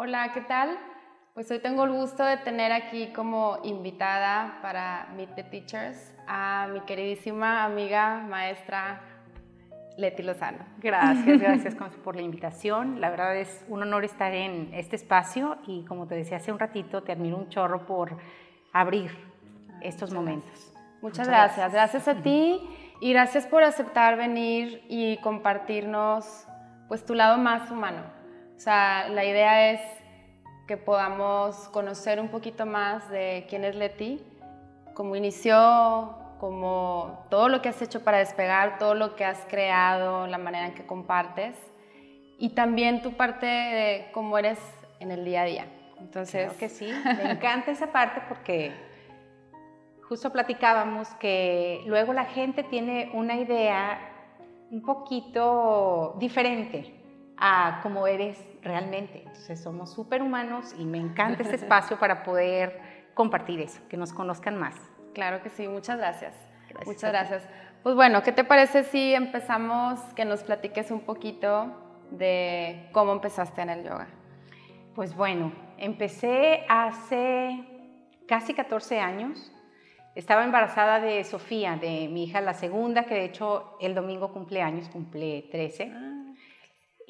Hola, ¿qué tal? Pues hoy tengo el gusto de tener aquí como invitada para Meet the Teachers a mi queridísima amiga, maestra Leti Lozano. Gracias, gracias por la invitación. La verdad es un honor estar en este espacio y como te decía hace un ratito, te admiro un chorro por abrir estos momentos. Muchas, gracias. gracias, a ti y gracias por aceptar venir y compartirnos pues tu lado más humano o sea, la idea es que podamos conocer un poquito más de quién es Leti, cómo inició, como todo lo que has hecho para despegar, todo lo que has creado, la manera en que compartes y también tu parte de cómo eres en el día a día. Entonces, que sí, me encanta esa parte porque justo platicábamos que luego la gente tiene una idea un poquito diferente a cómo eres realmente. Entonces somos superhumanos y me encanta este espacio para poder compartir eso, que nos conozcan más. Claro que sí, muchas gracias. muchas gracias. Pues bueno, ¿qué te parece si empezamos que nos platiques un poquito de cómo empezaste en el yoga? Pues bueno, empecé hace casi 14 años. Estaba embarazada de Sofía, de mi hija, la segunda, que de hecho el domingo cumple años, cumple 13.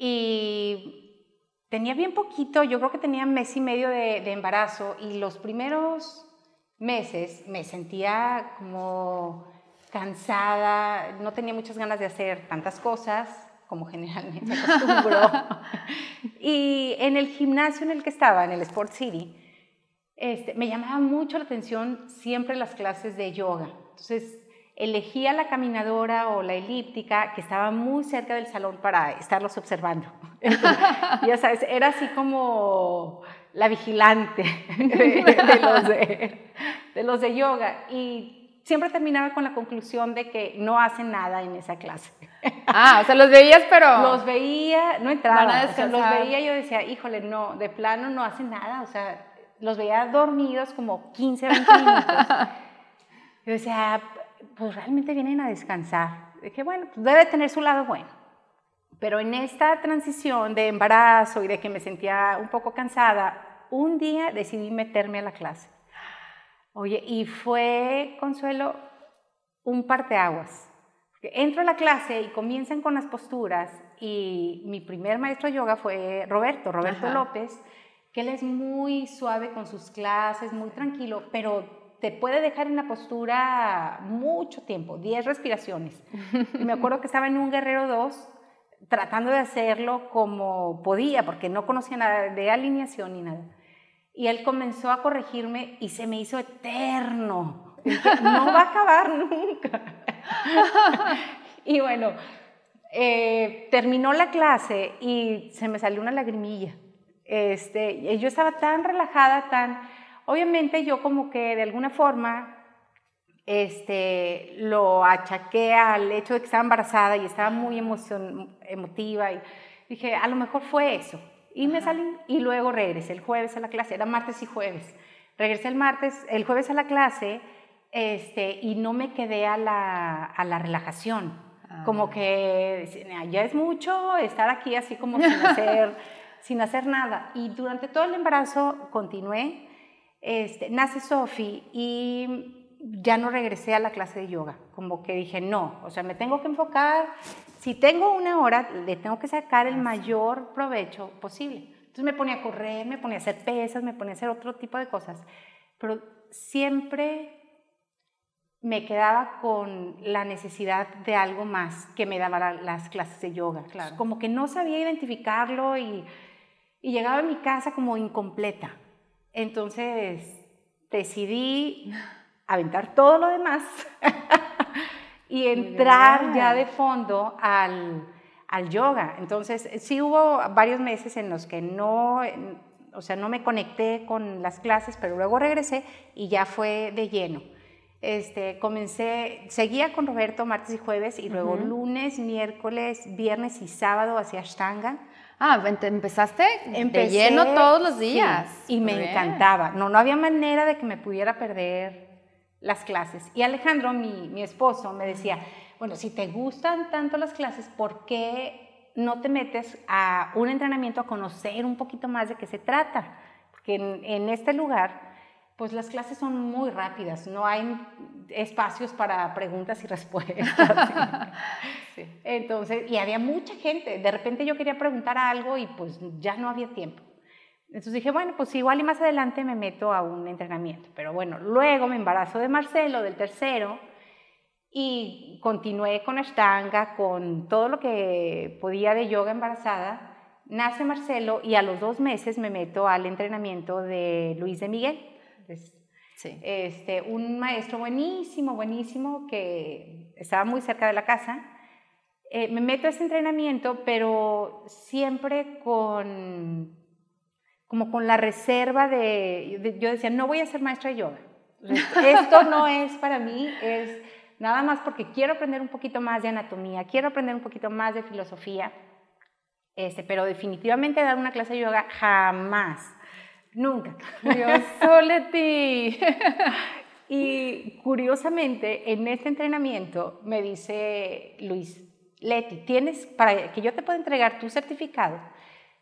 Y tenía bien poquito, yo creo que tenía mes y medio de, embarazo y los primeros meses me sentía como cansada, no tenía muchas ganas de hacer tantas cosas como generalmente acostumbro. y en el gimnasio en el que estaba, en el Sport City, este, me llamaba mucho la atención siempre las clases de yoga. Entonces, elegía la caminadora o la elíptica que estaba muy cerca del salón para estarlos observando. ya sabes, era así como la vigilante de, los de, los de yoga. Y siempre terminaba con la conclusión de que no hacen nada en esa clase. Ah, o sea, los veías, pero... Los veía, no entraba, o sea, los veía y yo decía, híjole, no, de plano no hacen nada, o sea, los veía dormidos como 15, 20 minutos. Yo decía, pues realmente vienen a descansar. Dije, bueno, pues debe tener su lado bueno. Pero en esta transición de embarazo y de que me sentía un poco cansada, un día decidí meterme a la clase. Oye, y fue, Consuelo, un parteaguas. Entro a la clase y comienzan con las posturas y mi primer maestro de yoga fue Roberto, Roberto López, que él es muy suave con sus clases, muy tranquilo, pero te puede dejar en la postura mucho tiempo, 10 respiraciones. me acuerdo que estaba en un Guerrero 2 tratando de hacerlo como podía, porque no conocía nada de alineación ni nada. Y él comenzó a corregirme y se me hizo eterno. no va a acabar nunca. y bueno, eh, terminó la clase y se me salió una lagrimilla. Este, yo estaba tan relajada, tan Obviamente yo como que de alguna forma este, lo achaqué al hecho de que estaba embarazada y estaba muy emotiva y dije, a lo mejor fue eso. Y me salí y luego regresé el jueves a la clase, era martes y jueves. Regresé el martes, el jueves a la clase este, y no me quedé a la, a la relajación. Como ah. que ya es mucho estar aquí así como sin hacer, sin hacer nada. Y durante todo el embarazo continué este, nace Sofi y ya no regresé a la clase de yoga, como que dije, no, o sea, me tengo que enfocar, si tengo una hora, le tengo que sacar el mayor provecho posible. Entonces me ponía a correr, me ponía a hacer pesas, me ponía a hacer otro tipo de cosas, pero siempre me quedaba con la necesidad de algo más que me daban las clases de yoga. Claro. Como que no sabía identificarlo y, y llegaba a mi casa como incompleta. Entonces decidí aventar todo lo demás y entrar ya de fondo al, yoga. Entonces sí hubo varios meses en los que no, o sea, no me conecté con las clases, pero luego regresé y ya fue de lleno. Este, comencé, seguía con Roberto martes y jueves y luego lunes, miércoles, viernes y sábado hacia Ashtanga Ah, empezaste Empecé, lleno todos los días. y me encantaba. No, no había manera de que me pudiera perder las clases. Y Alejandro, mi, mi esposo, me decía, bueno, si te gustan tanto las clases, ¿por qué no te metes a un entrenamiento a conocer un poquito más de qué se trata? Porque en, este lugar, pues las clases son muy rápidas, no hay espacios para preguntas y respuestas. Entonces, y había mucha gente, de repente yo quería preguntar algo y pues ya no había tiempo. Entonces dije, bueno, pues igual y más adelante me meto a un entrenamiento. Pero bueno, luego me embarazo de Marcelo, del tercero, y continué con Ashtanga, con todo lo que podía de yoga embarazada. Nace Marcelo y a los dos meses me meto al entrenamiento de Luis de Miguel. Sí. este, un maestro buenísimo, buenísimo, que estaba muy cerca de la casa. Eh, me meto a ese entrenamiento, pero siempre con, como con la reserva de, yo decía, no voy a ser maestra de yoga. Esto no es para mí, es nada más porque quiero aprender un poquito más de anatomía, quiero aprender un poquito más de filosofía, este, pero definitivamente dar una clase de yoga jamás, nunca. Dios, Soleti. y curiosamente, en este entrenamiento me dice Luis, Leti, tienes, para que yo te pueda entregar tu certificado,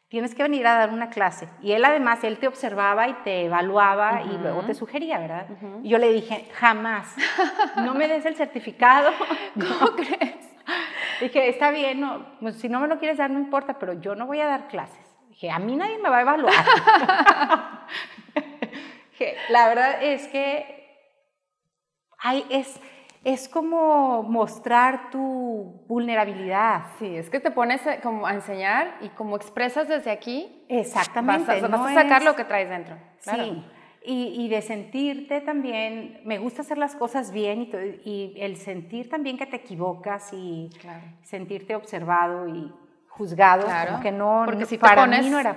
tienes que venir a dar una clase. Y él además, él te observaba y te evaluaba y luego te sugería, ¿verdad? Y yo le dije, jamás, no me des el certificado. ¿Cómo crees? Dije, está bien, no, pues, si no me lo quieres dar, no importa, pero yo no voy a dar clases. Dije, a mí nadie me va a evaluar. La verdad es que hay, es, es como mostrar tu vulnerabilidad. Sí, es que te pones como a enseñar y como expresas desde aquí. Exactamente. Vas a, sacar lo que traes dentro. Sí. Y, de sentirte también, me gusta hacer las cosas bien y, y el sentir también que te equivocas y sentirte observado y juzgado, claro. que no, Porque si para pones, mí no era...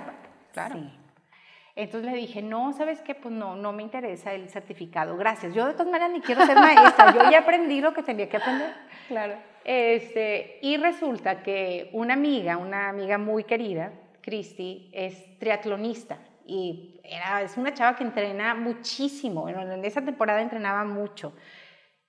Claro. Entonces le dije, no, ¿sabes qué? Pues no, no me interesa el certificado, gracias. Yo de todas maneras ni quiero ser maestra, yo ya aprendí lo que tenía que aprender. Claro. Este, y resulta que una amiga, una amiga muy querida, Cristi, es triatlonista y era, es una chava que entrena muchísimo, en esa temporada entrenaba mucho.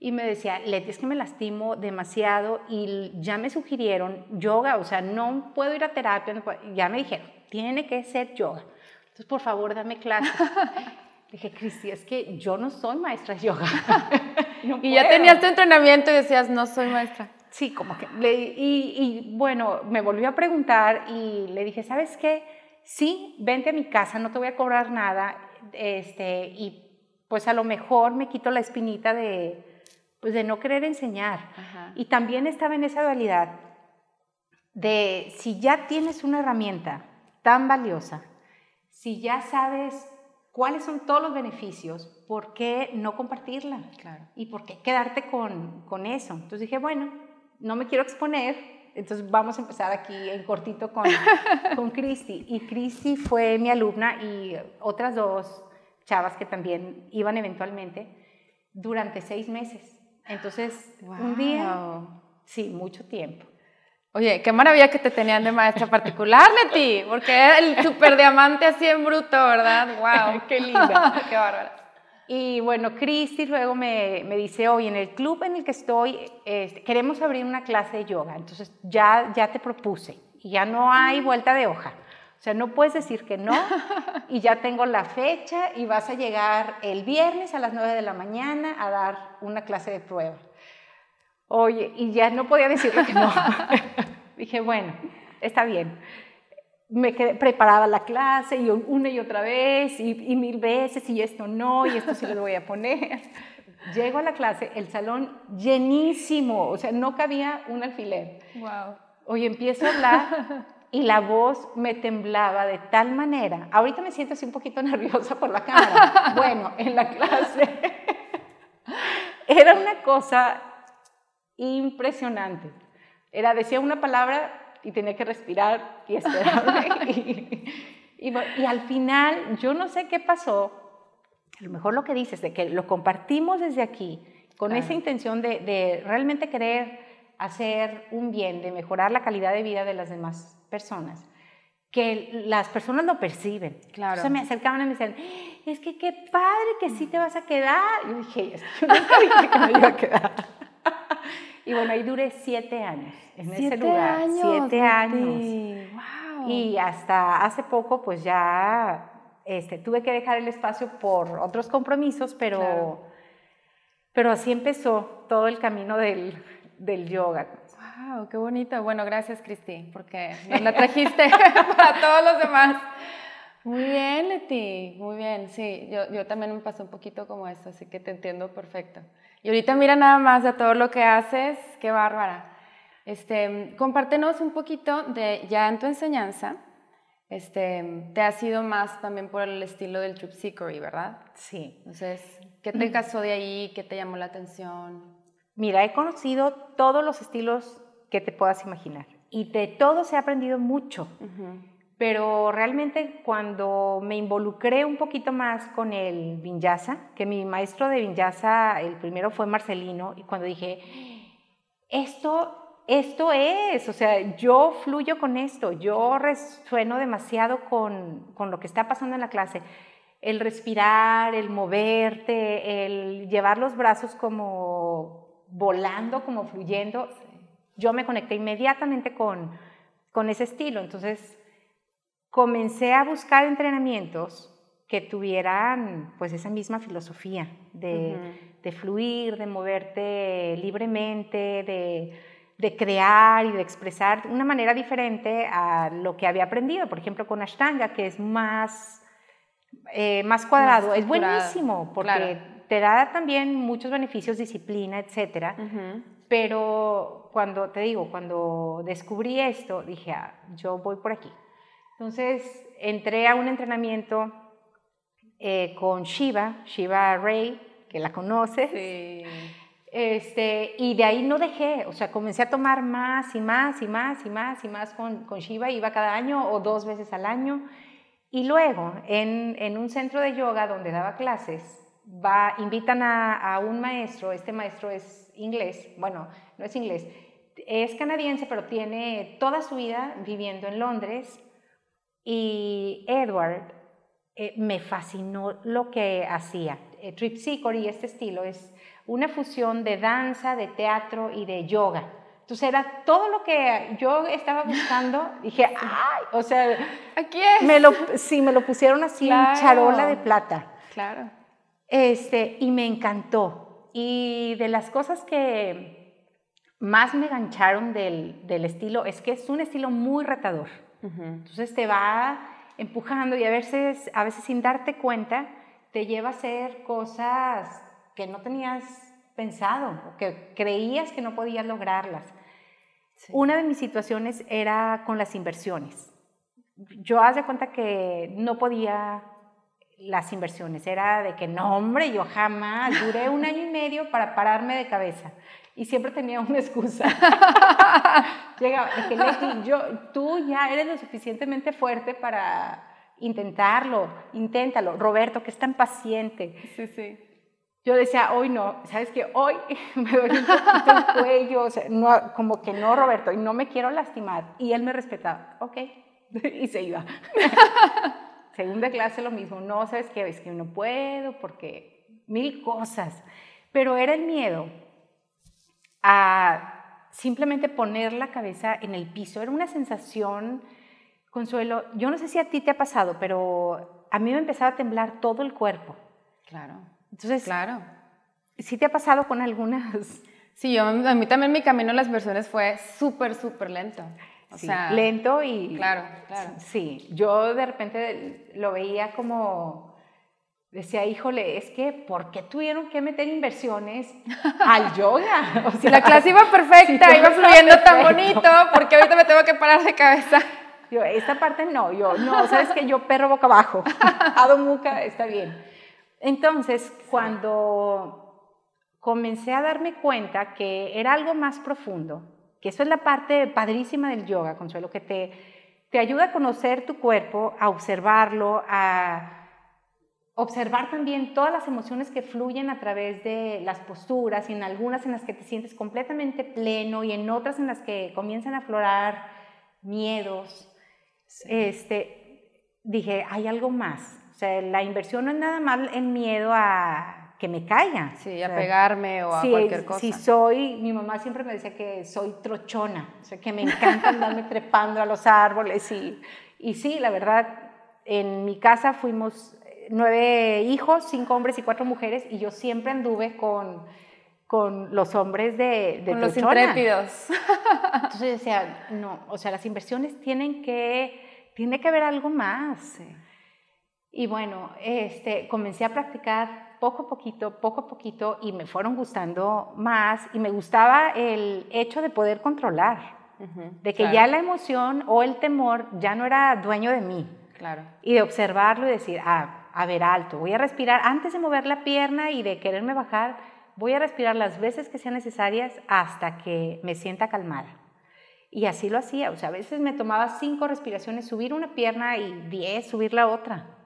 Y me decía, Leti, es que me lastimo demasiado y ya me sugirieron yoga, o sea, no puedo ir a terapia, ya me dijeron, tiene que ser yoga. Entonces, por favor, dame clases. Dije, Cristi, es que yo no soy maestra de yoga. y ya tenías tu entrenamiento y decías, no soy maestra. Sí, como que. y, y, bueno, me volvió a preguntar y le dije, ¿sabes qué? Sí, vente a mi casa, no te voy a cobrar nada. Este, y pues a lo mejor me quito la espinita de, pues de no querer enseñar. Y también estaba en esa dualidad de si ya tienes una herramienta tan valiosa si ya sabes cuáles son todos los beneficios, ¿por qué no compartirla? Claro. ¿Y por qué quedarte con, con eso? Entonces dije, bueno, no me quiero exponer, entonces vamos a empezar aquí en cortito con, con Cristi. Y Cristi fue mi alumna y otras dos chavas que también iban eventualmente durante seis meses. Entonces, un día, sí, mucho tiempo. Oye, qué maravilla que te tenían de maestra particular, Leti, porque era el super diamante así en bruto, ¿verdad? ¡Wow! ¡Qué linda! ¡Qué bárbara! Y bueno, Cristi luego me, me, dice, oye, en el club en el que estoy, este, queremos abrir una clase de yoga, entonces ya, ya te propuse y ya no hay vuelta de hoja. O sea, no puedes decir que no y ya tengo la fecha y vas a llegar el viernes a las 9 de la mañana a dar una clase de prueba. Oye, y ya no podía decirle que no. Dije, bueno, está bien. Me quedé, preparaba la clase y una y otra vez y, mil veces y esto no y esto sí lo voy a poner. Llego a la clase, el salón llenísimo, o sea, no cabía un alfiler. Wow. Oye, empiezo a hablar y la voz me temblaba de tal manera. Ahorita me siento así un poquito nerviosa por la cámara. Bueno, en la clase era una cosa impresionante. Era, decía una palabra y tenía que respirar y esperarme. y, al final, yo no sé qué pasó, a lo mejor lo que dices, de que lo compartimos desde aquí, con esa intención de, realmente querer hacer un bien, de mejorar la calidad de vida de las demás personas, que las personas lo perciben. Claro. se me acercaban y me decían, es que qué padre que sí te vas a quedar. Yo dije, es que yo nunca dije que me iba a quedar. y bueno, ahí duré siete años en ese lugar. Años, siete años. Wow. Y hasta hace poco, pues ya este, tuve que dejar el espacio por otros compromisos, pero, pero así empezó todo el camino del, del yoga. ¡Wow! ¡Qué bonito! Bueno, gracias, Cristi, porque nos la trajiste para todos los demás. Muy bien, Leti, muy bien. Sí, yo, yo también me pasé un poquito como esto, así que te entiendo perfecto. Y ahorita mira nada más de todo lo que haces, qué bárbara. Este, compártenos un poquito de ya en tu enseñanza, este, te has ido más también por el estilo del Tripsickery, ¿verdad? Sí. Entonces, ¿qué te casó de ahí? ¿Qué te llamó la atención? Mira, he conocido todos los estilos que te puedas imaginar y de todos he aprendido mucho. Pero realmente cuando me involucré un poquito más con el vinyasa, que mi maestro de vinyasa, el primero fue Marcelino, y cuando dije, esto, esto es, o sea, yo fluyo con esto, yo resueno demasiado con, con lo que está pasando en la clase. El respirar, el moverte, el llevar los brazos como volando, como fluyendo, yo me conecté inmediatamente con, con ese estilo. Entonces, comencé a buscar entrenamientos que tuvieran pues esa misma filosofía de, de fluir, de moverte libremente, de, de, crear y de expresar de una manera diferente a lo que había aprendido. Por ejemplo, con Ashtanga, que es más, eh, más cuadrado. es buenísimo porque te da también muchos beneficios, disciplina, etc. Pero cuando, te digo, cuando descubrí esto, dije, ah, yo voy por aquí. Entonces entré a un entrenamiento eh, con Shiva, Shiva Ray, que la conoces. Sí. Este, y de ahí no dejé, o sea, comencé a tomar más y más y más y más y más con, con Shiva, iba cada año o dos veces al año. Y luego, en, en un centro de yoga donde daba clases, va, invitan a, a, un maestro, este maestro es inglés, bueno, no es inglés, es canadiense, pero tiene toda su vida viviendo en Londres, y Edward eh, me fascinó lo que hacía. Eh, y este estilo, es una fusión de danza, de teatro y de yoga. Entonces era todo lo que yo estaba buscando. Dije, ¡ay! O sea, aquí es. Me lo, sí, me lo pusieron así en charola de plata. Claro. Este, y me encantó. Y de las cosas que más me gancharon del, del estilo es que es un estilo muy retador. Entonces te va empujando y a veces, a veces sin darte cuenta te lleva a hacer cosas que no tenías pensado o que creías que no podías lograrlas. Una de mis situaciones era con las inversiones. Yo haz de cuenta que no podía las inversiones, era de que no, hombre, yo jamás, duré un año y medio para pararme de cabeza y siempre tenía una excusa. Llega, que yo, tú ya eres lo suficientemente fuerte para intentarlo, inténtalo. Roberto, que es tan paciente. Sí, sí. Yo decía, hoy no, ¿sabes qué? Hoy me duele un poquito el cuello, o sea, no, como que no, Roberto, y no me quiero lastimar. Y él me respetaba, ok, y se iba. Segunda clase lo mismo, no, ¿sabes qué? Es que no puedo porque mil cosas. Pero era el miedo a simplemente poner la cabeza en el piso. Era una sensación, Consuelo, yo no sé si a ti te ha pasado, pero a mí me empezaba a temblar todo el cuerpo. Claro. Entonces, claro. ¿Sí te ha pasado con algunas? Sí, yo, a mí también mi camino en las versiones fue súper, súper lento. O sea, lento y... Claro, claro. Sí, yo de repente lo veía como decía, híjole, es que ¿por qué tuvieron que meter inversiones al yoga? O sea, si la clase iba perfecta, iba fluyendo tan bonito, porque ahorita me tengo que parar de cabeza. Yo, esta parte no, yo, no, sabes que yo perro boca abajo, Ado muca, está bien. Entonces, cuando comencé a darme cuenta que era algo más profundo, que eso es la parte padrísima del yoga, Consuelo, que te, te ayuda a conocer tu cuerpo, a observarlo, a observar también todas las emociones que fluyen a través de las posturas y en algunas en las que te sientes completamente pleno y en otras en las que comienzan a aflorar miedos. Este, dije, hay algo más. O sea, la inversión no es nada más en miedo a que me caiga. Sí, a pegarme o a cualquier cosa. Si soy, mi mamá siempre me decía que soy trochona, o sea, que me encanta andarme trepando a los árboles y, y sí, la verdad, en mi casa fuimos nueve hijos, cinco hombres y cuatro mujeres y yo siempre anduve con con los hombres de, de con los intrépidos. Entonces decía, no, o sea, las inversiones tienen que, tiene que haber algo más. Y bueno, este, comencé a practicar poco a poquito, poco a poquito, y me fueron gustando más, y me gustaba el hecho de poder controlar, de que ya la emoción o el temor ya no era dueño de mí. Claro. Y de observarlo y decir, ah, a ver, alto, voy a respirar antes de mover la pierna y de quererme bajar voy a respirar las veces que sean necesarias hasta que me sienta calmada. Y así lo hacía, o sea, a veces me tomaba cinco respiraciones, subir una pierna y diez, subir la otra.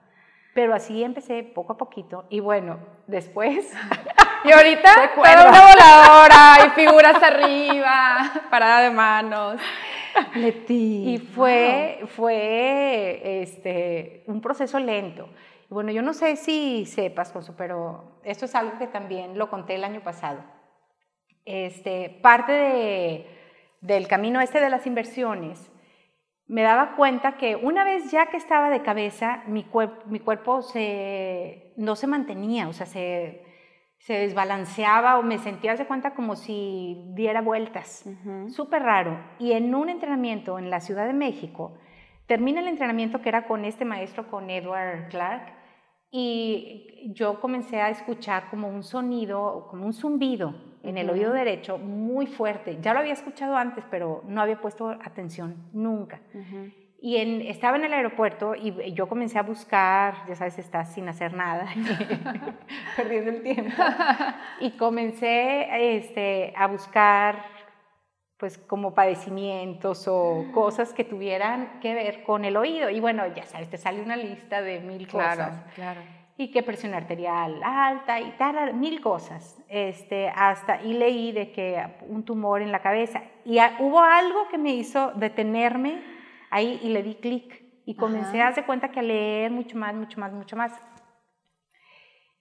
Pero así empecé poco a poquito y bueno, después... y ahorita toda una voladora y figuras arriba, parada de manos. Leti. Y fue, fue este, un proceso lento. Bueno, yo no sé si sepas, Josu, pero esto es algo que también lo conté el año pasado. Este, parte de, del camino este de las inversiones, me daba cuenta que una vez ya que estaba de cabeza, mi, mi cuerpo se, no se mantenía, o sea, se, se desbalanceaba o me sentía de cuenta como si diera vueltas. Súper raro. Y en un entrenamiento en la Ciudad de México, termina el entrenamiento que era con este maestro, con Edward Clark, y yo comencé a escuchar como un sonido, como un zumbido en el oído derecho muy fuerte. Ya lo había escuchado antes, pero no había puesto atención nunca. Y en, estaba en el aeropuerto y yo comencé a buscar, ya sabes, estás sin hacer nada, perdiendo el tiempo. Y comencé este, a buscar pues como padecimientos o cosas que tuvieran que ver con el oído. Y bueno, ya sabes, te sale una lista de mil cosas. Claro. Y que presión arterial alta y tal, mil cosas. Este, hasta, y leí de que un tumor en la cabeza. Y hubo algo que me hizo detenerme ahí y le di clic. Y comencé a hacer cuenta que a leer mucho más, mucho más, mucho más.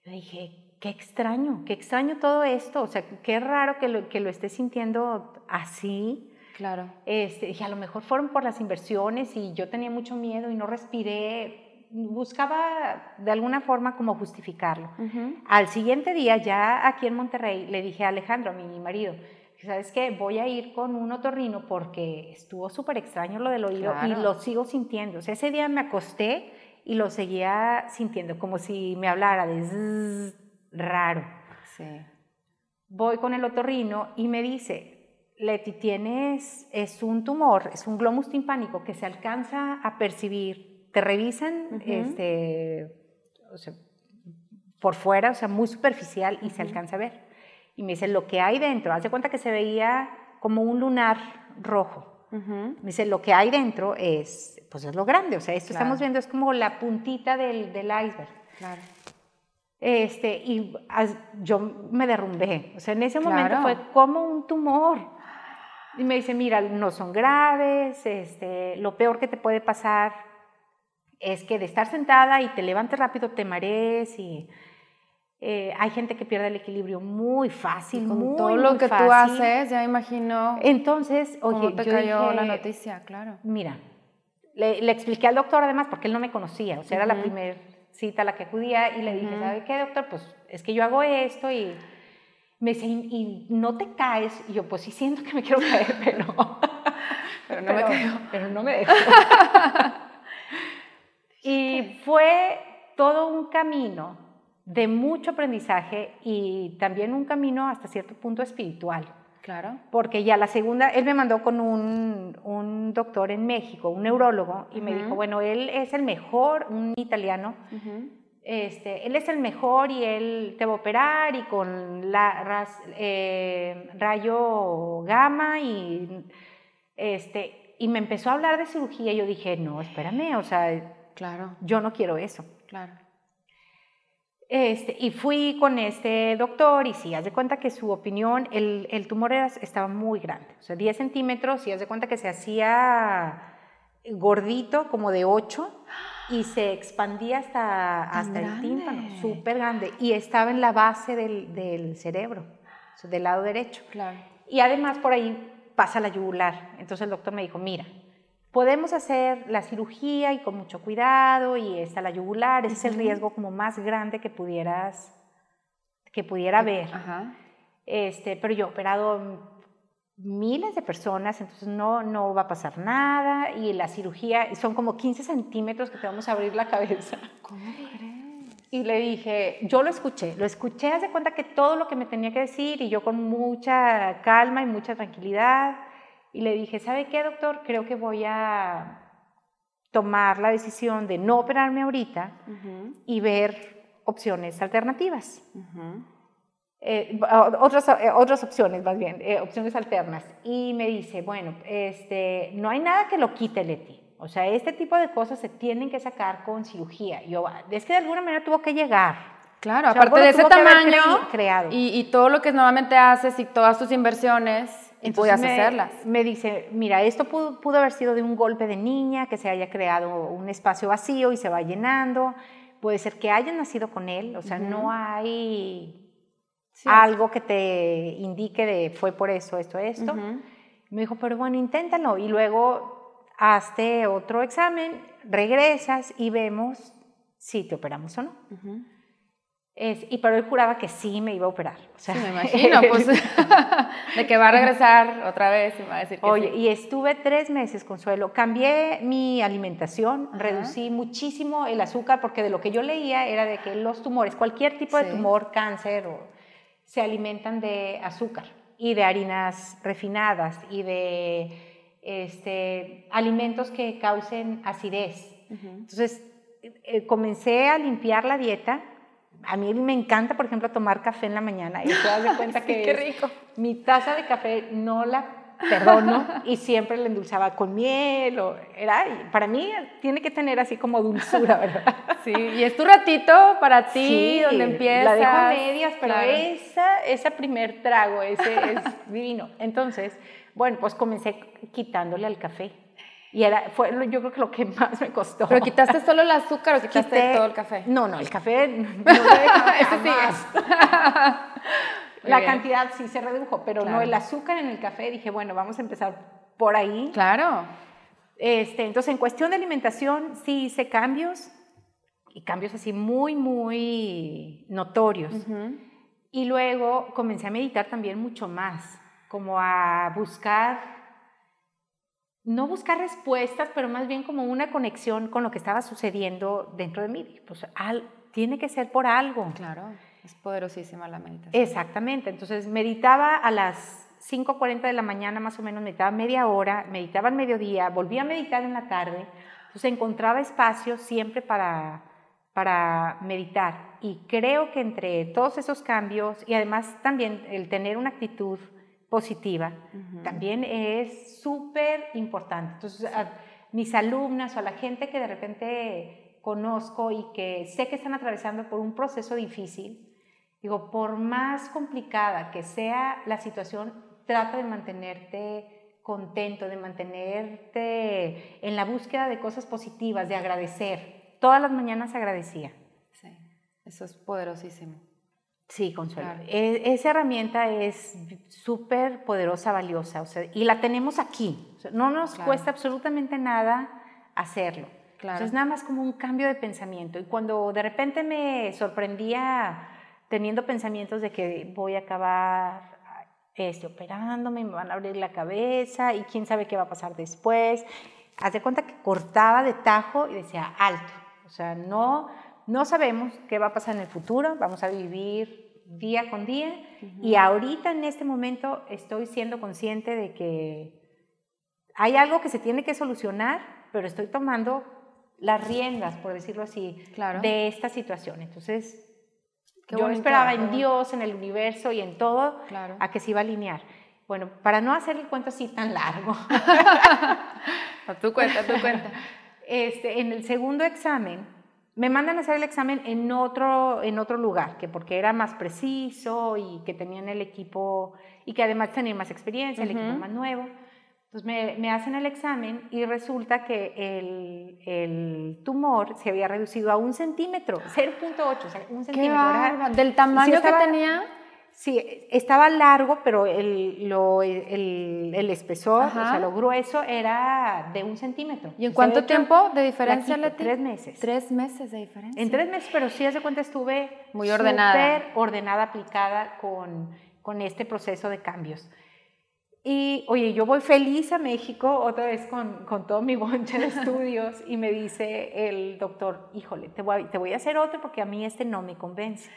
Yo dije, qué extraño, qué extraño todo esto, o sea, qué raro que lo, que lo esté sintiendo así. Claro. Este, y a lo mejor fueron por las inversiones y yo tenía mucho miedo y no respiré, buscaba de alguna forma como justificarlo. Al siguiente día, ya aquí en Monterrey, le dije a Alejandro, a mi marido, ¿sabes qué? Voy a ir con un otorrino porque estuvo súper extraño lo del oído y lo sigo sintiendo. O sea, ese día me acosté y lo seguía sintiendo, como si me hablara de raro. Sí. Voy con el otorrino y me dice, Leti, tienes, es un tumor, es un glomus timpánico que se alcanza a percibir. Te revisan este, por fuera, o sea, muy superficial y se alcanza a ver. Y me dice, lo que hay dentro, hace cuenta que se veía como un lunar rojo. Me dice, lo que hay dentro es, pues es lo grande, o sea, esto estamos viendo es como la puntita del, del iceberg. Claro. Este, y yo me derrumbé. O sea, en ese momento fue como un tumor. Y me dice, mira, no son graves, este, lo peor que te puede pasar es que de estar sentada y te levantes rápido te marees y eh, hay gente que pierde el equilibrio muy fácil, con todo lo que tú haces, ya imagino. Entonces, oye, te cayó la noticia, claro. Mira, le, le, expliqué al doctor además porque él no me conocía, o sea, era la primera cita a la que acudía y le dije, ¿sabe qué, doctor? Pues es que yo hago esto y me dice, ¿y, no te caes? Y yo, pues sí siento que me quiero caer, pero, pero no me caigo. Pero no me dejo. y fue todo un camino de mucho aprendizaje y también un camino hasta cierto punto espiritual. Claro. Porque ya la segunda, él me mandó con un, un doctor en México, un neurólogo, y me dijo, bueno, él es el mejor, un italiano, este, él es el mejor y él te va a operar y con la, eh, rayo gamma y, este, y me empezó a hablar de cirugía y yo dije, no, espérame, o sea, claro. yo no quiero eso. Claro. Este, y fui con este doctor y sí, haz de cuenta que su opinión, el, el tumor era, estaba muy grande, o sea, 10 centímetros y haz de cuenta que se hacía gordito, como de 8. y se expandía hasta, hasta el tímpano, súper grande, y estaba en la base del, del cerebro, del lado derecho. Claro. Y además por ahí pasa la yugular. Entonces el doctor me dijo, mira, podemos hacer la cirugía y con mucho cuidado y está la yugular, ese es el riesgo como más grande que pudieras, que pudiera haber. Este, pero yo he operado miles de personas, entonces no, no va a pasar nada y la cirugía son como 15 centímetros que te vamos a abrir la cabeza. ¿Cómo crees? Y le dije, yo lo escuché, lo escuché, hace cuenta que todo lo que me tenía que decir y yo con mucha calma y mucha tranquilidad. Y le dije, ¿sabe qué, doctor? Creo que voy a tomar la decisión de no operarme ahorita y ver opciones alternativas. Eh, otras, eh, otras opciones, más bien, eh, opciones alternas. Y me dice, bueno, este, no hay nada que lo quite, Leti. O sea, este tipo de cosas se tienen que sacar con cirugía. Yo, es que de alguna manera tuvo que llegar. Claro, aparte de ese tamaño creado. Y, todo lo que normalmente haces y todas tus inversiones, y puedas hacerlas. Me dice, mira, esto pudo, pudo, haber sido de un golpe de niña, que se haya creado un espacio vacío y se va llenando. Puede ser que hayan nacido con él, o sea, no hay algo que te indique de fue por eso, esto, esto. Me dijo, pero bueno, inténtalo. Y luego hazte otro examen, regresas y vemos si te operamos o no. Es, y pero él juraba que sí me iba a operar. O sea, sí, me imagino, pues, de que va a regresar otra vez y va a decir que Oye, y estuve tres meses, Consuelo. Cambié mi alimentación, reducí muchísimo el azúcar, porque de lo que yo leía era de que los tumores, cualquier tipo de tumor, cáncer, se alimentan de azúcar y de harinas refinadas y de este, alimentos que causen acidez. Entonces, eh, comencé a limpiar la dieta. A mí me encanta, por ejemplo, tomar café en la mañana. Y te das cuenta que qué rico. mi taza de café no la perdono y siempre la endulzaba con miel. O era, para mí tiene que tener así como dulzura, ¿verdad? Sí, y es tu ratito para ti, donde empiezas. La dejo a medias, pero esa, ese primer trago, ese es divino. Entonces, bueno, pues comencé quitándole al café. Y era, fue yo creo que lo que más me costó. ¿Pero quitaste solo el azúcar o quitaste todo el café? No, no, el café no lo más. La cantidad sí se redujo, pero no el azúcar en el café. Dije, bueno, vamos a empezar por ahí. Claro. Este, entonces, en cuestión de alimentación, sí hice cambios, y cambios así muy, muy notorios. Y luego comencé a meditar también mucho más como a buscar, no buscar respuestas, pero más bien como una conexión con lo que estaba sucediendo dentro de mí. Pues al, tiene que ser por algo. Claro, es poderosísima la meditación. Exactamente, entonces meditaba a las 5.40 de la mañana más o menos, meditaba media hora, meditaba al mediodía, volvía a meditar en la tarde, entonces encontraba espacio siempre para, para meditar. Y creo que entre todos esos cambios y además también el tener una actitud positiva, también es súper importante. Entonces, a mis alumnas o a la gente que de repente conozco y que sé que están atravesando por un proceso difícil, digo, por más complicada que sea la situación, trata de mantenerte contento, de mantenerte en la búsqueda de cosas positivas, de agradecer. Todas las mañanas agradecía. Sí, eso es poderosísimo. Sí, Consuelo. E, esa herramienta es súper poderosa, valiosa, o sea, y la tenemos aquí. no nos cuesta absolutamente nada hacerlo. Claro. es nada más como un cambio de pensamiento. Y cuando de repente me sorprendía teniendo pensamientos de que voy a acabar este, operándome, me van a abrir la cabeza y quién sabe qué va a pasar después, haz de cuenta que cortaba de tajo y decía alto. O sea, no no sabemos qué va a pasar en el futuro, vamos a vivir día con día y ahorita en este momento estoy siendo consciente de que hay algo que se tiene que solucionar, pero estoy tomando las riendas, por decirlo así, de esta situación. Entonces, yo esperaba en Dios, en el universo y en todo a que se iba a alinear. Bueno, para no hacer el cuento así tan largo. a tu cuenta, a tu cuenta. Este, en el segundo examen, me mandan a hacer el examen en otro, en otro lugar, que porque era más preciso y que tenían el equipo y que además tenían más experiencia, el equipo más nuevo. Entonces me, hacen el examen y resulta que el, el, tumor se había reducido a un centímetro, 0.8, o sea, un centímetro. ¿Del tamaño que tenía? Sí, estaba largo, pero el, lo, el, el espesor, o sea, lo grueso era de un centímetro. ¿Y en cuánto tiempo de diferencia, Leti? Tres meses. Tres meses de diferencia. En tres meses, pero sí, hace cuenta, estuve muy ordenada. Súper ordenada, aplicada con, con este proceso de cambios. Y oye, yo voy feliz a México otra vez con, con todo mi bonche de estudios y me dice el doctor, híjole, te voy, te voy a hacer otro porque a mí este no me convence.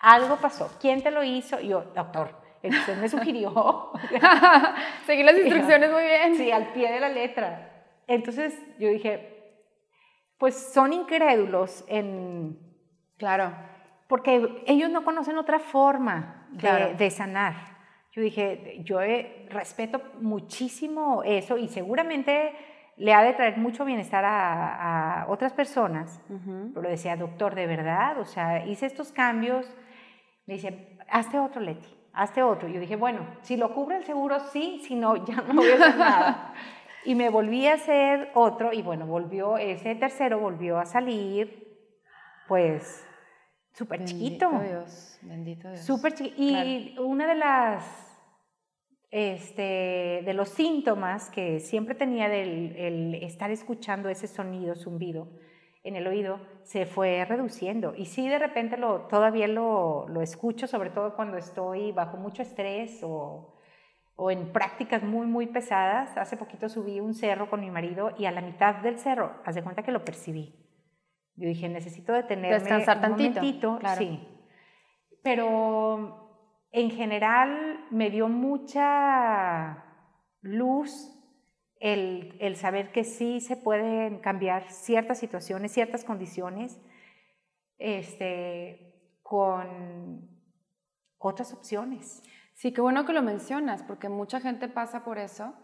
Algo pasó. ¿Quién te lo hizo? yo, doctor, usted me sugirió. Seguí las instrucciones muy bien. Sí, al pie de la letra. Entonces yo dije, pues son incrédulos en... Claro. Porque ellos no conocen otra forma de, sanar. Yo dije, yo respeto muchísimo eso y seguramente le ha de traer mucho bienestar a, otras personas. Pero decía, doctor, ¿de verdad? O sea, hice estos cambios me dice, hazte otro, Leti, hazte otro. Yo dije, bueno, si lo cubre el seguro, sí, si no, ya no voy a hacer nada. y me volví a hacer otro y bueno, volvió, ese tercero volvió a salir, pues, súper chiquito. Bendito Dios, bendito Dios. Súper chiquito. Y una de las... Este, de los síntomas que siempre tenía del estar escuchando ese sonido, zumbido, en el oído se fue reduciendo. Y sí, de repente lo, todavía lo, lo escucho, sobre todo cuando estoy bajo mucho estrés o, o, en prácticas muy, muy pesadas. Hace poquito subí un cerro con mi marido y a la mitad del cerro, hace cuenta que lo percibí. Yo dije, necesito detenerme Descansar un tantito, momentito. Sí. Pero en general me dio mucha luz el, saber que sí se pueden cambiar ciertas situaciones, ciertas condiciones, este, con otras opciones. Sí, qué bueno que lo mencionas, porque mucha gente pasa por eso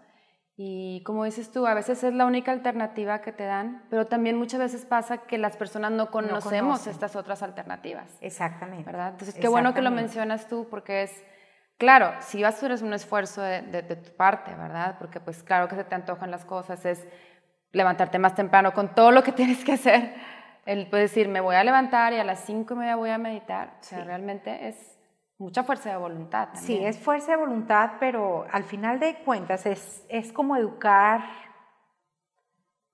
y como dices tú, a veces es la única alternativa que te dan, pero también muchas veces pasa que las personas no conocemos estas otras alternativas. Exactamente. ¿Verdad? Entonces, qué bueno que lo mencionas tú, porque es Claro, si vas a hacer un esfuerzo de, tu parte, ¿verdad? Porque pues claro que se te antojan las cosas, es levantarte más temprano con todo lo que tienes que hacer. El puedes decir, me voy a levantar y a las cinco y media voy a meditar. O sea, realmente es mucha fuerza de voluntad. Sí, es fuerza de voluntad, pero al final de cuentas es, es como educar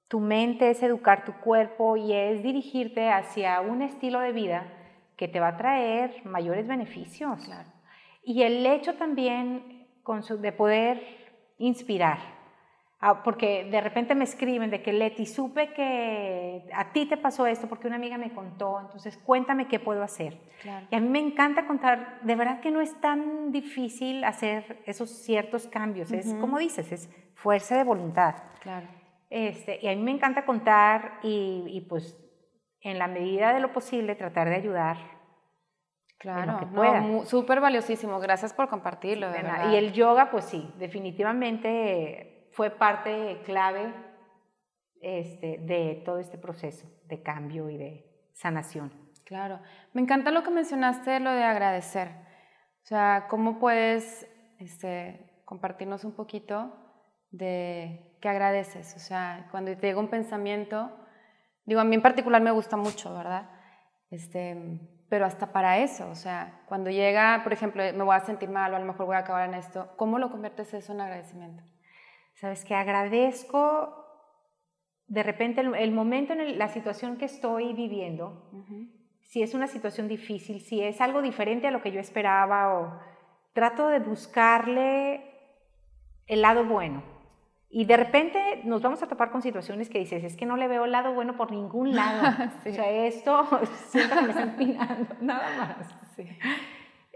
tu mente, es educar tu cuerpo y es dirigirte hacia un estilo de vida que te va a traer mayores beneficios. Claro. Y el hecho también de poder inspirar, ah, porque de repente me escriben de que Leti, supe que a ti te pasó esto porque una amiga me contó, entonces cuéntame qué puedo hacer. Y a mí me encanta contar, de verdad que no es tan difícil hacer esos ciertos cambios, es como dices, es fuerza de voluntad. Claro. Este, y a mí me encanta contar y, y pues en la medida de lo posible tratar de ayudar Claro, súper valiosísimo. Gracias por compartirlo. y el yoga, pues sí, definitivamente fue parte clave este, de todo este proceso de cambio y de sanación. Claro. Me encanta lo que mencionaste, lo de agradecer. O sea, ¿cómo puedes este, compartirnos un poquito de qué agradeces? O sea, cuando te llega un pensamiento, digo, a mí en particular me gusta mucho, ¿verdad? Este, pero hasta para eso, o sea, cuando llega, por ejemplo, me voy a sentir mal o a lo mejor voy a acabar en esto, ¿cómo lo conviertes eso en agradecimiento? Sabes que agradezco de repente el, momento en la situación que estoy viviendo, si es una situación difícil, si es algo diferente a lo que yo esperaba o trato de buscarle el lado bueno. Y de repente nos vamos a topar con situaciones que dices, es que no le veo lado bueno por ningún lado. O sea, esto siento que me están pinando, nada más.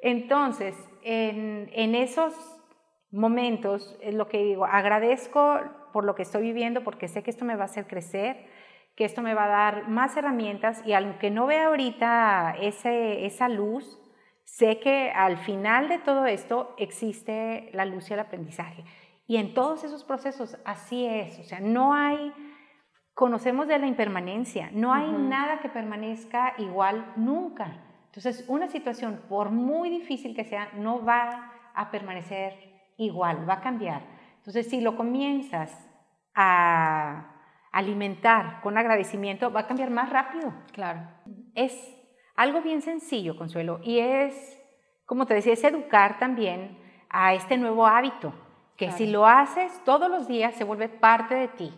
Entonces, en, en, esos momentos, es lo que digo, agradezco por lo que estoy viviendo, porque sé que esto me va a hacer crecer, que esto me va a dar más herramientas y aunque no vea ahorita ese, esa luz, sé que al final de todo esto existe la luz y el aprendizaje. Y en todos esos procesos así es, o sea, no hay, conocemos de la impermanencia, no hay nada que permanezca igual nunca. Entonces, una situación, por muy difícil que sea, no va a permanecer igual, va a cambiar. Entonces, si lo comienzas a alimentar con agradecimiento, va a cambiar más rápido. Claro. Es algo bien sencillo, Consuelo, y es, como te decía, es educar también a este nuevo hábito, que si lo haces todos los días se vuelve parte de ti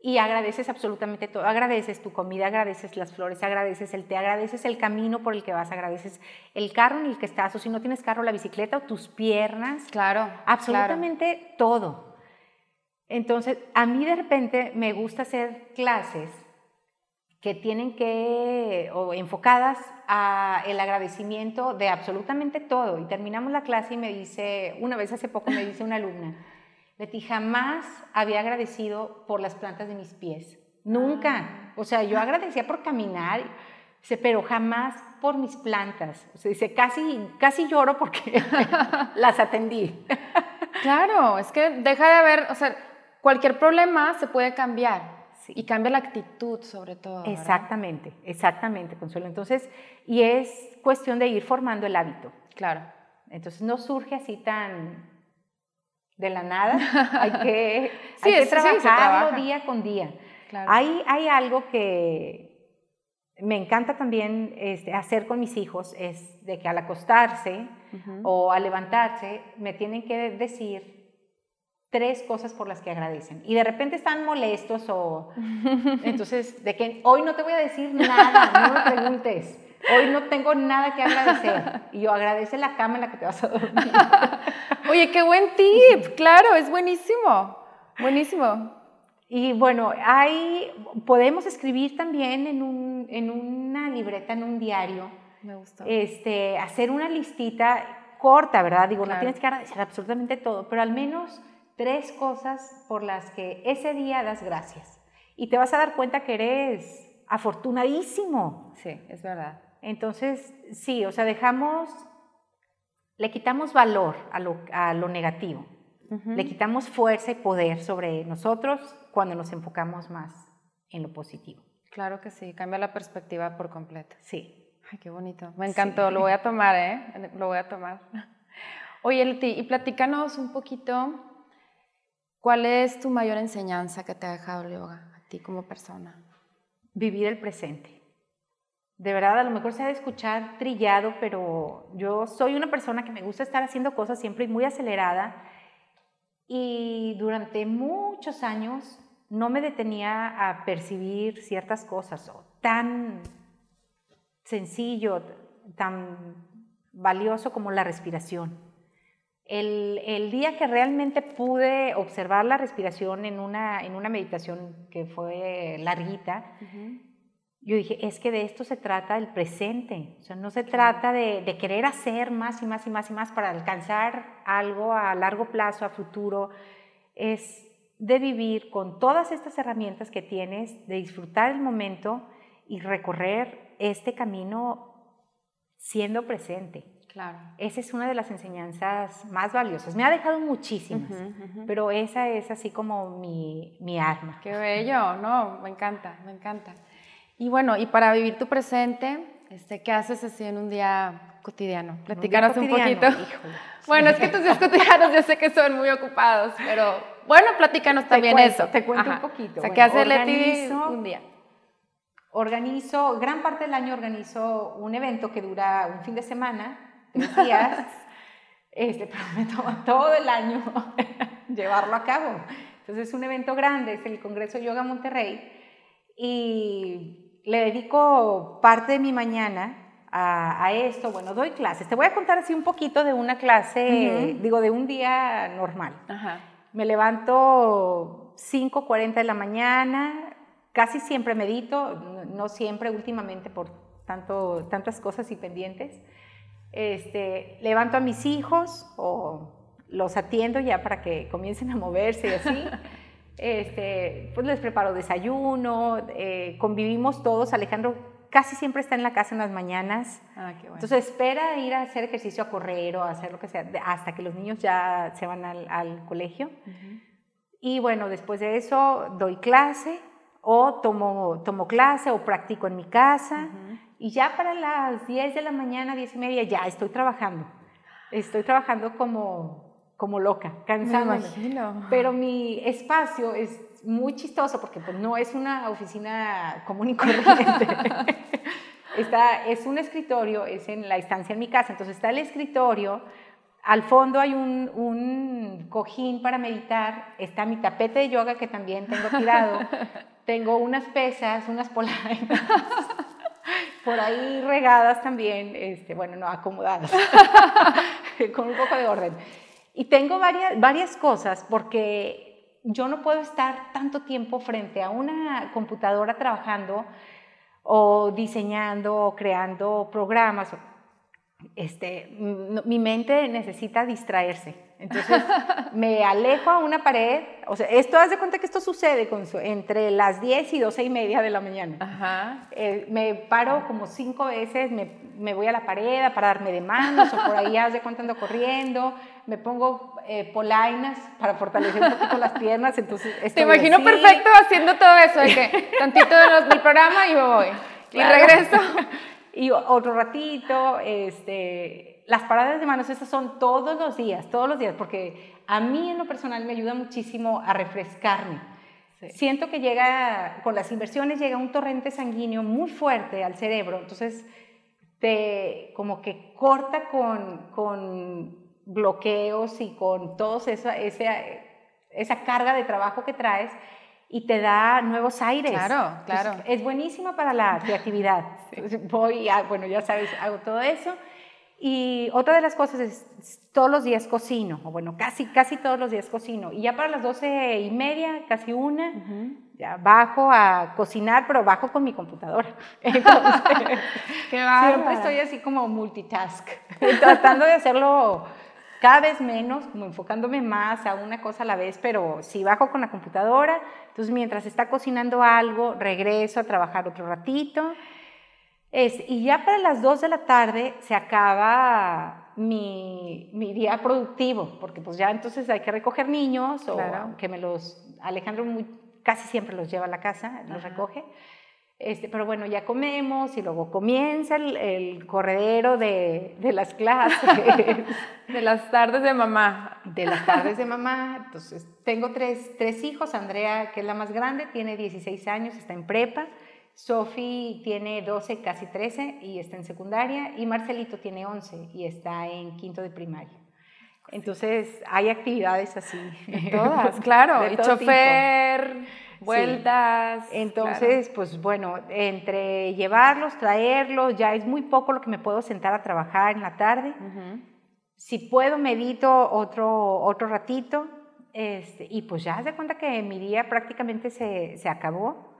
y agradeces absolutamente todo. Agradeces tu comida, agradeces las flores, agradeces el té, agradeces el camino por el que vas, agradeces el carro en el que estás, o si no tienes carro, la bicicleta o tus piernas. Claro. Absolutamente todo. Entonces, a mí de repente me gusta hacer clases que tienen que, o enfocadas a el agradecimiento de absolutamente todo. Y terminamos la clase y me dice, una vez hace poco me dice una alumna, Leti, jamás había agradecido por las plantas de mis pies. Nunca. Ah. O sea, yo agradecía por caminar, pero jamás por mis plantas. O sea, dice, casi, casi lloro porque las atendí. claro, es que deja de haber, o sea, cualquier problema se puede cambiar. Y cambia la actitud sobre todo. Exactamente, exactamente, Consuelo. Entonces, y es cuestión de ir formando el hábito. Claro. Entonces no surge así tan de la nada, hay que, sí, hay que trabajarlo día con día. Hay, hay algo que me encanta también este, hacer con mis hijos, es de que al acostarse o al levantarse me tienen que decir tres cosas por las que agradecen. Y de repente están molestos o... Entonces, de que hoy no te voy a decir nada, no me preguntes. Hoy no tengo nada que agradecer. Y yo agradece la cama en la que te vas a dormir. Oye, qué buen tip. Claro, es buenísimo. Buenísimo. Y bueno, hay, podemos escribir también en, un, en una libreta, en un diario. Me gusta. Este, hacer una listita corta, ¿verdad? Digo, no tienes que agradecer absolutamente todo, pero al menos tres cosas por las que ese día das gracias. Y te vas a dar cuenta que eres afortunadísimo. Sí, es verdad. Entonces, sí, o sea, dejamos, le quitamos valor a lo, negativo, le quitamos fuerza y poder sobre nosotros cuando nos enfocamos más en lo positivo. Claro que sí, cambia la perspectiva por completo. Sí. Ay, qué bonito. Me encantó, lo voy a tomar, ¿eh? Lo voy a tomar. Oye, Leti, y platícanos un poquito, ¿cuál es tu mayor enseñanza que te ha dejado el yoga a ti como persona? Vivir el presente de verdad, a lo mejor se ha de escuchar trillado, pero yo soy una persona que me gusta estar haciendo cosas siempre muy acelerada y durante muchos años no me detenía a percibir ciertas cosas o tan sencillo, tan valioso como la respiración. El, día que realmente pude observar la respiración en una, en una meditación que fue larguita, yo dije, es que de esto se trata el presente, o sea, no se trata de, querer hacer más y más y más y más para alcanzar algo a largo plazo, a futuro, es de vivir con todas estas herramientas que tienes, de disfrutar el momento y recorrer este camino siendo presente. Claro. Esa es una de las enseñanzas más valiosas. Me ha dejado muchísimas, pero esa es así como mi, mi arma. Qué bello, no, me encanta, me encanta. Y bueno, y para vivir tu presente, este, ¿qué haces así en un día cotidiano? Platícanos un, poquito. Bueno, es que tus días cotidianos yo sé que son muy ocupados, pero bueno, platícanos también eso. Te cuento un poquito. O sea, ¿qué hace Leti un día? Organizo, gran parte del año organizo un evento que dura un fin de semana, tres días. este, pero me toma todo el año llevarlo a cabo. Entonces es un evento grande, es el Congreso Yoga Monterrey. Y le dedico parte de mi mañana a, esto. Bueno, doy clases. Te voy a contar así un poquito de una clase, digo, de un día normal. Me levanto 5.40 de la mañana, casi siempre medito, no siempre, últimamente por tanto, tantas cosas y pendientes. Este, levanto a mis hijos o los atiendo ya para que comiencen a moverse y así. Este, pues les preparo desayuno, eh, convivimos todos. Alejandro casi siempre está en la casa en las mañanas. Ah, qué bueno. Entonces espera ir a hacer ejercicio, a correr o a hacer lo que sea, hasta que los niños ya se van al, colegio. Y bueno, después de eso doy clase o tomo, tomo clase o practico en mi casa. Y ya para las 10 de la mañana, 10 y media, ya estoy trabajando. Estoy trabajando como como loca, cansada. Pero mi espacio es muy chistoso porque pues, no es una oficina común y corriente. está, es un escritorio, es en la estancia en mi casa. Entonces está el escritorio, al fondo hay un, un cojín para meditar, está mi tapete de yoga que también tengo tirado, tengo unas pesas, unas polainas por ahí regadas también, este, bueno, no, acomodadas, con un poco de orden. Y tengo varias, varias cosas porque yo no puedo estar tanto tiempo frente a una computadora trabajando o diseñando o creando programas. Este, mi mente necesita distraerse. Entonces me alejo a una pared, o sea, esto haz de cuenta que esto sucede con entre las 10 y 12 y media de la mañana. Ajá. Eh, me paro como cinco veces, me, me, voy a la pared a pararme de manos o por ahí haz de cuenta ando corriendo, me pongo eh, polainas para fortalecer un poquito las piernas, entonces... Te imagino perfecto haciendo todo eso, de que tantito del programa y me voy. Y regreso. y otro ratito, este las paradas de manos, esas son todos los días, todos los días, porque a mí en lo personal me ayuda muchísimo a refrescarme. Siento que llega, con las inversiones llega un torrente sanguíneo muy fuerte al cerebro, entonces te como que corta con, con bloqueos y con toda esa, esa, esa carga de trabajo que traes y te da nuevos aires. Claro, claro. es buenísima para la creatividad. Voy, a, bueno, ya sabes, hago todo eso y otra de las cosas es, todos los días cocino, o bueno, casi, casi todos los días cocino. Y ya para las doce y media, casi una, ya bajo a cocinar, pero bajo con mi computadora. Entonces, siempre estoy así como multitask, tratando de hacerlo cada vez menos, como enfocándome más a una cosa a la vez, pero si bajo con la computadora, entonces mientras está cocinando algo, regreso a trabajar otro ratito. Y ya para las 2 de la tarde se acaba mi, mi, día productivo, porque pues ya entonces hay que recoger niños, o que me los, Alejandro muy, casi siempre los lleva a la casa, los recoge. Este, pero bueno, ya comemos y luego comienza el, el corredero de, de, las clases. de las tardes de mamá. De las tardes de mamá. Entonces, tengo tres, tres hijos. Andrea, que es la más grande, tiene 16 años, está en prepa. Sofi tiene 12, casi 13 y está en secundaria y Marcelito tiene 11 y está en quinto de primaria. Entonces hay actividades así. Todas, claro. y chofer, vueltas. Entonces, pues bueno, entre llevarlos, traerlos, ya es muy poco lo que me puedo sentar a trabajar en la tarde. Si puedo, medito otro, otro ratito. Este, y pues ya se cuenta que mi día prácticamente se, se acabó.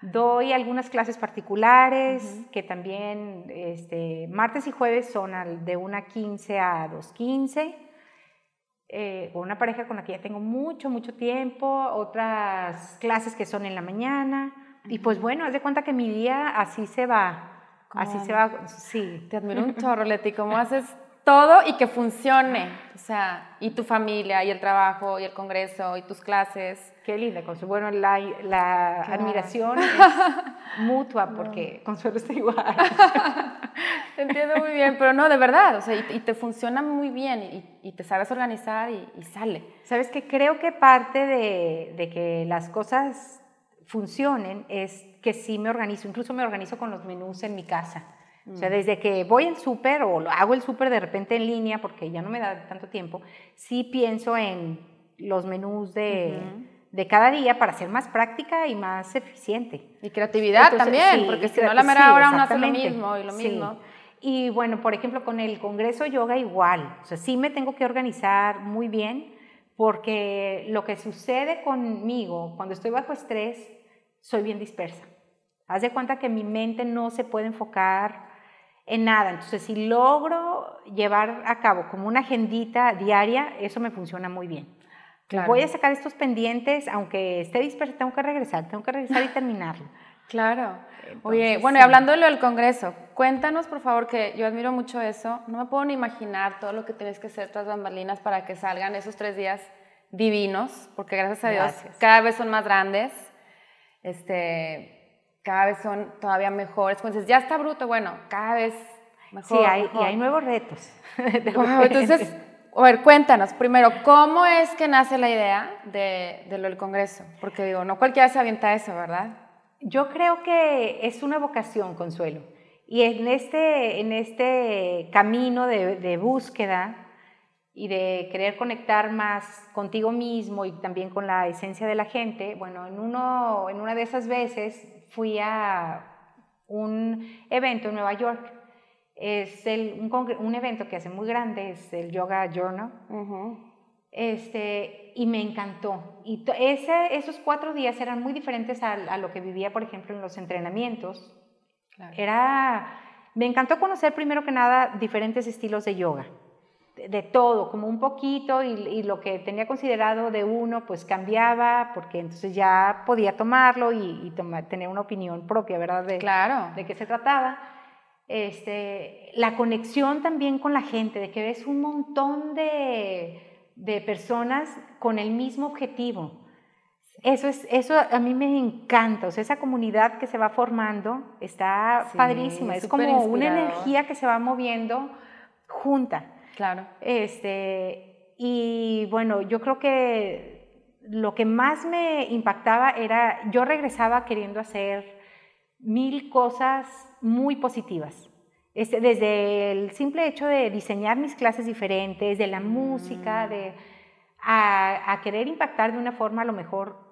Doy algunas clases particulares que también este, martes y jueves son de 1.15 a 2.15. Eh, con una pareja con la que ya tengo mucho, mucho tiempo, otras clases que son en la mañana. Y pues bueno, haz de cuenta que mi día así se va. Así se va, sí. Te admiro un chorro, Leti. ¿Cómo haces todo y que funcione. O sea, y tu familia, y el trabajo, y el congreso, y tus clases. Qué linda, Consuelo. Bueno, la, la admiración es mutua porque Consuelo está igual. te entiendo muy bien, pero no, de verdad, o sea, y, te funciona muy bien y, y te sabes organizar y, sale. Sabes que creo que parte de, de que las cosas funcionen es que sí me organizo, incluso me organizo con los menús en mi casa. O sea, mm. desde que voy al súper o hago el súper de repente en línea porque ya no me da tanto tiempo, sí pienso en los menús de, de cada día para ser más práctica y más eficiente. Y creatividad también, porque si no la mera hora uno hace lo mismo y lo mismo. Y bueno, por ejemplo, con el Congreso Yoga igual, o sea, sí me tengo que organizar muy bien porque lo que sucede conmigo cuando estoy bajo estrés, soy bien dispersa. Haz de cuenta que mi mente no se puede enfocar en nada. Entonces, si logro llevar a cabo como una agendita diaria, eso me funciona muy bien. Voy a sacar estos pendientes, aunque esté dispersa, tengo que regresar, tengo que regresar y terminarlo. Claro. Oye, bueno, y hablando de lo del Congreso, cuéntanos por favor, que yo admiro mucho eso. No me puedo ni imaginar todo lo que tienes que hacer tras bambalinas para que salgan esos tres días divinos, porque gracias a Dios cada vez son más grandes. Este, cada vez son todavía mejores. Entonces, ya está bruto, bueno, cada vez mejor. Sí, hay, y hay nuevos retos. entonces, a ver, cuéntanos primero, ¿cómo es que nace la idea de, de lo del Congreso? Porque digo, no cualquiera se avienta eso, ¿verdad? Yo creo que es una vocación, Consuelo. Y en este, en este camino de, de búsqueda y de querer conectar más contigo mismo y también con la esencia de la gente, bueno, en, uno, en una de esas veces fui a un evento en Nueva York. Es el, un, un, evento que hace muy grande, es el Yoga Journal. este, y me encantó. Y ese, esos cuatro días eran muy diferentes a, a, lo que vivía, por ejemplo, en los entrenamientos. Era, me encantó conocer primero que nada diferentes estilos de yoga de todo, como un poquito, y, lo que tenía considerado de uno, pues cambiaba, porque entonces ya podía tomarlo y, tener una opinión propia, ¿verdad? De, claro. De qué se trataba. Este, la conexión también con la gente, de que ves un montón de, de personas con el mismo objetivo. Eso, es, eso a mí me encanta, o sea, esa comunidad que se va formando está padrísima, es como una energía que se va moviendo junta. Claro. Este, y bueno, yo creo que lo que más me impactaba era, yo regresaba queriendo hacer mil cosas muy positivas. Este, desde el simple hecho de diseñar mis clases diferentes, de la música, mm. de, a, querer impactar de una forma a lo mejor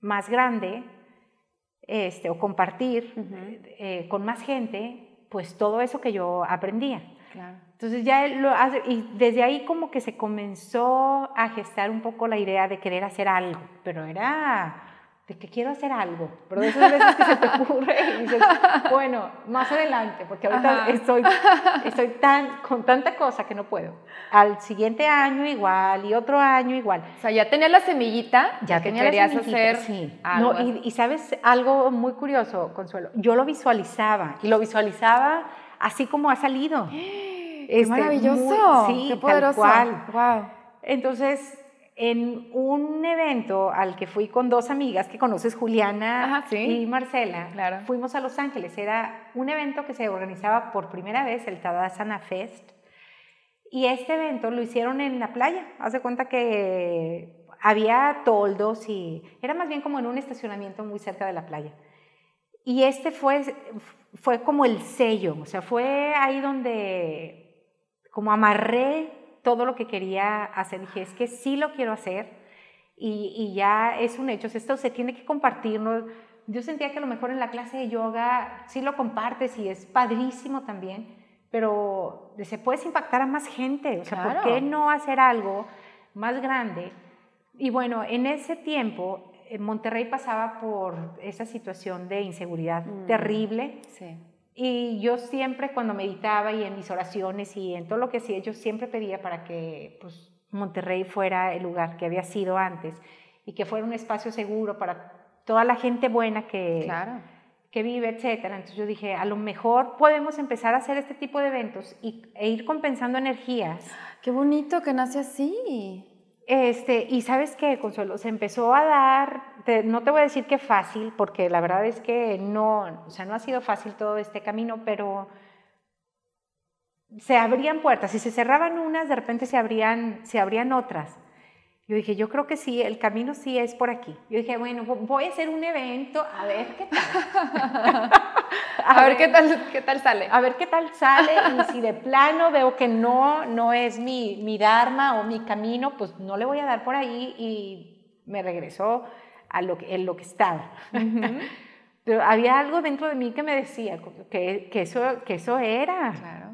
más grande, este, o compartir eh, con más gente, pues todo eso que yo aprendía. Entonces ya lo hace, y desde ahí como que se comenzó a gestar un poco la idea de querer hacer algo, pero era de que quiero hacer algo, pero de esas veces que se te ocurre y dices, bueno, más adelante, porque ahorita estoy, estoy tan, con tanta cosa que no puedo. Al siguiente año igual y otro año igual. O sea, ya tenías la semillita, ya que querías hacer sí. No, y, y sabes algo muy curioso, Consuelo, yo lo visualizaba y lo visualizaba así como ha salido. ¡Qué este, maravilloso! sí, qué poderoso. Wow. Entonces, en un evento al que fui con dos amigas que conoces, Juliana y Marcela, claro. fuimos a Los Ángeles. Era un evento que se organizaba por primera vez, el Tadasana Fest. Y este evento lo hicieron en la playa. Haz de cuenta que había toldos y era más bien como en un estacionamiento muy cerca de la playa. Y este fue, fue como el sello, o sea, fue ahí donde como amarré todo lo que quería hacer. Dije, es que sí lo quiero hacer y, y ya es un hecho, esto se tiene que compartir. ¿no? Yo sentía que a lo mejor en la clase de yoga sí lo compartes y es padrísimo también, pero se puedes impactar a más gente, o sea, ¿por qué no hacer algo más grande? Y bueno, en ese tiempo Monterrey pasaba por esa situación de inseguridad mm, terrible. Y yo siempre cuando meditaba y en mis oraciones y en todo lo que hacía, yo siempre pedía para que pues, Monterrey fuera el lugar que había sido antes y que fuera un espacio seguro para toda la gente buena que, que vive, etc. Entonces yo dije, a lo mejor podemos empezar a hacer este tipo de eventos y, e ir compensando energías. Qué bonito que nace así. Este, y sabes qué, Consuelo, se empezó a dar, no te voy a decir que fácil, porque la verdad es que no, o sea, no ha sido fácil todo este camino, pero se abrían puertas, si se cerraban unas, de repente se abrían, se abrían otras. Yo dije, yo creo que sí, el camino sí es por aquí. Yo dije, bueno, voy a hacer un evento, a ver qué tal. a, ver, qué tal, qué tal sale. A ver qué tal sale y si de plano veo que no, no es mi, mi dharma o mi camino, pues no le voy a dar por ahí y me regresó a lo que, en lo que estaba. Pero había algo dentro de mí que me decía que, que, eso, que eso era. Claro.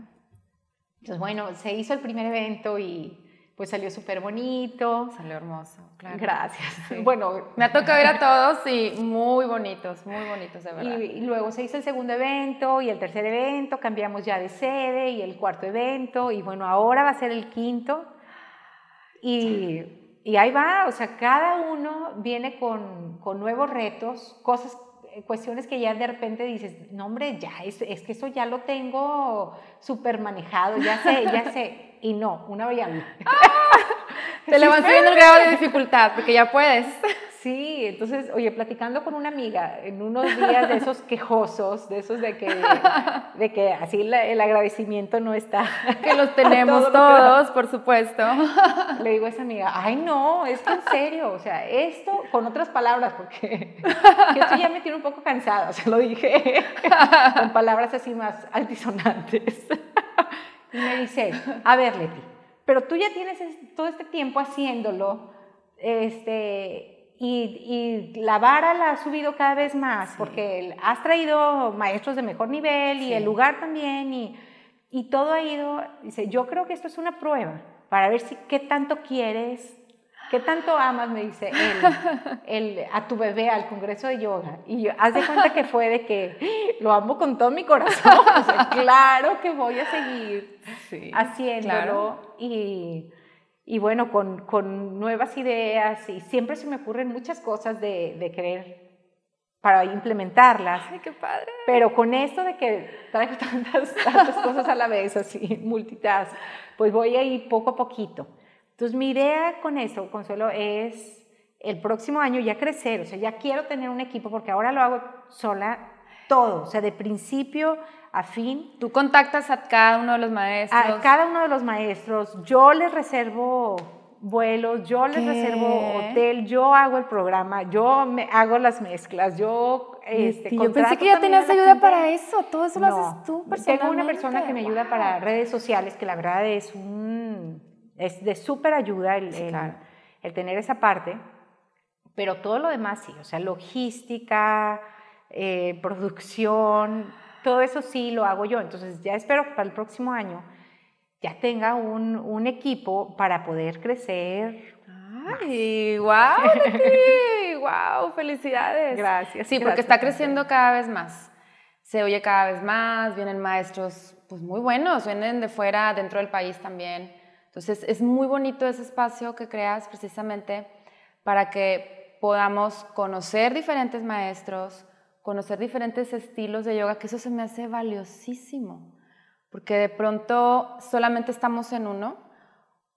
Entonces, bueno, se hizo el primer evento y pues salió súper bonito. Salió hermoso, claro. Gracias. Bueno, me ha tocado ver a todos y muy bonitos, muy bonitos de verdad. Y, luego se hizo el segundo evento y el tercer evento, cambiamos ya de sede y el cuarto evento y bueno, ahora va a ser el quinto. Y, y ahí va, o sea, cada uno viene con, con nuevos retos, cosas cuestiones que ya de repente dices, no hombre, ya, es, es que eso ya lo tengo súper manejado, ya sé, ya sé y no, una variable. te le van subiendo el grado de dificultad porque ya puedes. Sí, entonces, oye, platicando con una amiga en unos días de esos quejosos, de esos de que, de que así el agradecimiento no está. Que los tenemos todos, por supuesto. Le digo a esa amiga, ay no, es que en serio, o sea, esto, con otras palabras, porque esto ya me tiene un poco cansada, o sea, lo dije con palabras así más altisonantes. Y me dice, a ver, Leti, pero tú ya tienes todo este tiempo haciéndolo, este, y, la vara la has subido cada vez más, porque has traído maestros de mejor nivel y el lugar también, y, y, todo ha ido, dice, yo creo que esto es una prueba para ver si qué tanto quieres, qué tanto amas, me dice él, a tu bebé al congreso de yoga. Y yo, haz de cuenta que fue de que lo amo con todo mi corazón, claro que voy a seguir haciéndolo. Y y bueno, con, con, nuevas ideas y siempre se me ocurren muchas cosas de, de querer para implementarlas. ¡Ay, qué padre! Pero con esto de que traigo tantas, tantas cosas a la vez, así, multitask, pues voy a ir poco a poquito. Entonces, mi idea con eso, Consuelo, es el próximo año ya crecer, o sea, ya quiero tener un equipo porque ahora lo hago sola todo, o sea, de principio a fin. Tú contactas a cada uno de los maestros. A cada uno de los maestros. Yo les reservo vuelos, yo les reservo hotel, yo hago el programa, yo me hago las mezclas, yo este, yo pensé que ya tenías ayuda para eso, todo eso lo haces tú personalmente. Tengo una persona que me ayuda para redes sociales, que la verdad es un es de súper ayuda el, el, tener esa parte, pero todo lo demás sí, o sea, logística, eh, producción, todo eso sí lo hago yo. Entonces ya espero que para el próximo año ya tenga un, un equipo para poder crecer. ¡Ay, wow! ¡Wow! ¡Felicidades! Gracias. Sí, porque está creciendo cada vez más. Se oye cada vez más, vienen maestros pues muy buenos, vienen de fuera, dentro del país también. Entonces es muy bonito ese espacio que creas precisamente para que podamos conocer diferentes maestros, conocer diferentes estilos de yoga, que eso se me hace valiosísimo, porque de pronto solamente estamos en uno,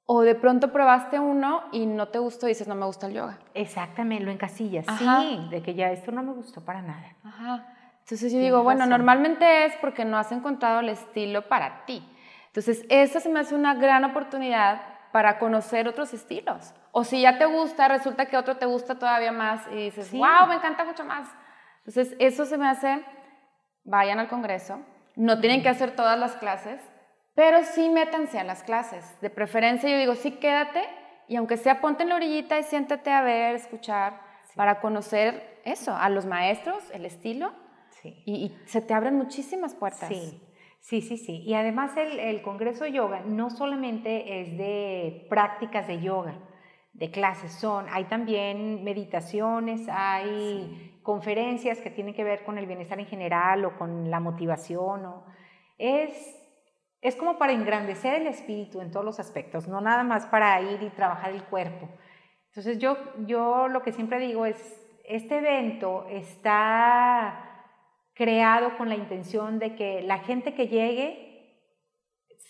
o de pronto probaste uno y no te gustó y dices, no me gusta el yoga. Exactamente, lo encasillas, sí, de que ya esto no me gustó para nada. Ajá. Entonces yo digo, bueno, normalmente es porque no has encontrado el estilo para ti. Entonces, eso se me hace una gran oportunidad para conocer otros estilos. O si ya te gusta, resulta que otro te gusta todavía más y dices, wow, me encanta mucho más. Entonces, eso se me hace, vayan al Congreso, no tienen que hacer todas las clases, pero sí métanse a las clases. De preferencia yo digo, sí quédate y aunque sea ponte en la orillita y siéntate a ver, escuchar, para conocer eso, a los maestros, el estilo, sí. y, se te abren muchísimas puertas. Sí. Sí, sí, sí. Y además el, el, Congreso de Yoga no solamente es de prácticas de yoga, de clases, son, hay también meditaciones, hay conferencias que tienen que ver con el bienestar en general o con la motivación. O, es, es como para engrandecer el espíritu en todos los aspectos, no nada más para ir y trabajar el cuerpo. Entonces yo, yo lo que siempre digo es, este evento está creado con la intención de que la gente que llegue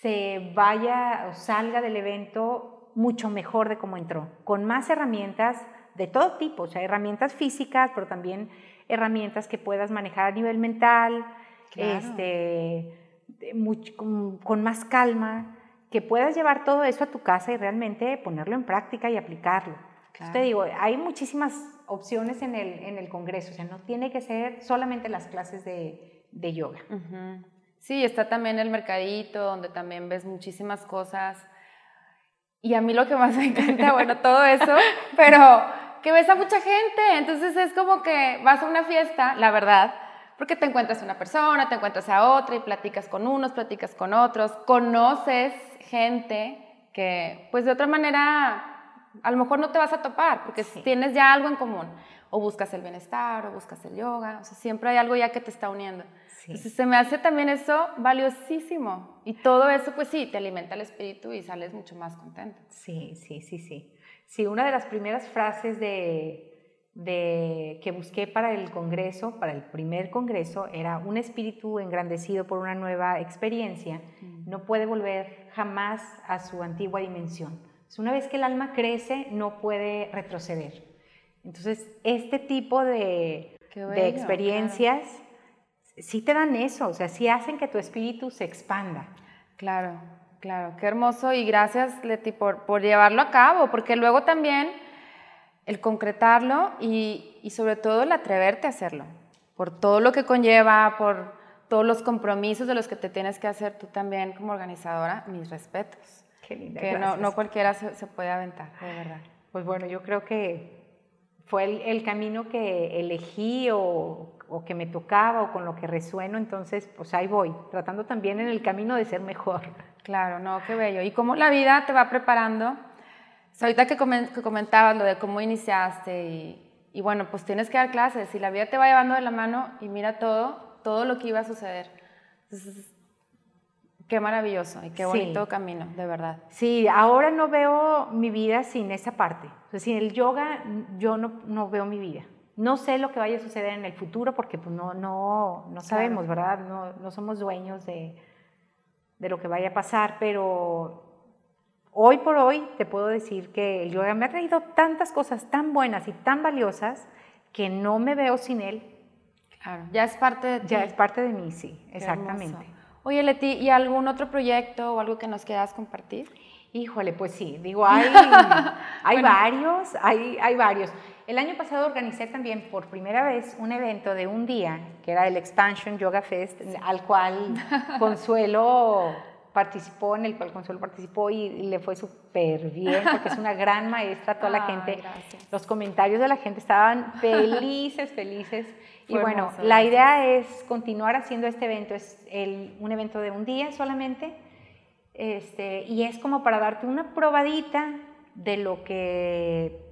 se vaya o salga del evento mucho mejor de cómo entró, con más herramientas, de todo tipo, o sea, herramientas físicas, pero también herramientas que puedas manejar a nivel mental, este, con, más calma, que puedas llevar todo eso a tu casa y realmente ponerlo en práctica y aplicarlo. te digo, hay muchísimas opciones en el, en el Congreso, o sea, no tiene que ser solamente las clases de, de yoga. Sí, está también el mercadito, donde también ves muchísimas cosas. Y a mí lo que más me encanta, bueno, todo eso, pero que ves a mucha gente. Entonces es como que vas a una fiesta, la verdad, porque te encuentras una persona, te encuentras a otra y platicas con unos, platicas con otros, conoces gente que pues de otra manera a lo mejor no te vas a topar porque tienes ya algo en común. O buscas el bienestar, o buscas el yoga, o sea, siempre hay algo ya que te está uniendo. Entonces se me hace también eso valiosísimo. Y todo eso, pues sí, te alimenta el espíritu y sales mucho más contento. Sí, sí, sí, sí. Sí, una de las primeras frases de, que busqué para el Congreso, para el primer Congreso, era un espíritu engrandecido por una nueva experiencia mm. no puede volver jamás a su antigua dimensión. una vez que el alma crece, no puede retroceder. Entonces, este tipo de, de experiencias sí te dan eso, o sea, sí hacen que tu espíritu se expanda. Claro, claro, qué hermoso y gracias Leti por, por llevarlo a cabo, porque luego también el concretarlo y, y sobre todo el atreverte a hacerlo, por todo lo que conlleva, por todos los compromisos de los que te tienes que hacer tú también como organizadora, mis respetos. Qué linda. Que no, no, cualquiera se, se, puede aventar, de verdad. Pues bueno, yo creo que fue el, el camino que elegí o, o, que me tocaba o con lo que resueno, entonces pues ahí voy, tratando también en el camino de ser mejor. Claro, no, qué bello. Y cómo la vida te va preparando. ahorita que, comentabas lo de cómo iniciaste y, y bueno, pues tienes que dar clases y la vida te va llevando de la mano y mira todo, todo lo que iba a suceder. Entonces, qué maravilloso y qué bonito camino, de verdad. Sí, ahora no veo mi vida sin esa parte. O sea, sin el yoga yo no, no veo mi vida. No sé lo que vaya a suceder en el futuro porque pues, no, no, no sabemos, ¿verdad? No, no somos dueños de, de lo que vaya a pasar, pero hoy por hoy te puedo decir que el yoga me ha traído tantas cosas tan buenas y tan valiosas que no me veo sin él. Claro, ya es parte de ti. Ya es parte de mí, sí, exactamente. Oye, Leti, ¿y algún otro proyecto o algo que nos quieras compartir? Híjole, pues sí, digo, hay, hay varios, hay, hay varios. El año pasado organicé también por primera vez un evento de un día, que era el Expansion Yoga Fest, al cual Consuelo participó, en el cual Consuelo participó y, le fue súper bien, porque es una gran maestra, toda la gente, los comentarios de la gente estaban felices, felices. y bueno, la idea es continuar haciendo este evento, es el, un evento de un día solamente, este, y es como para darte una probadita de lo que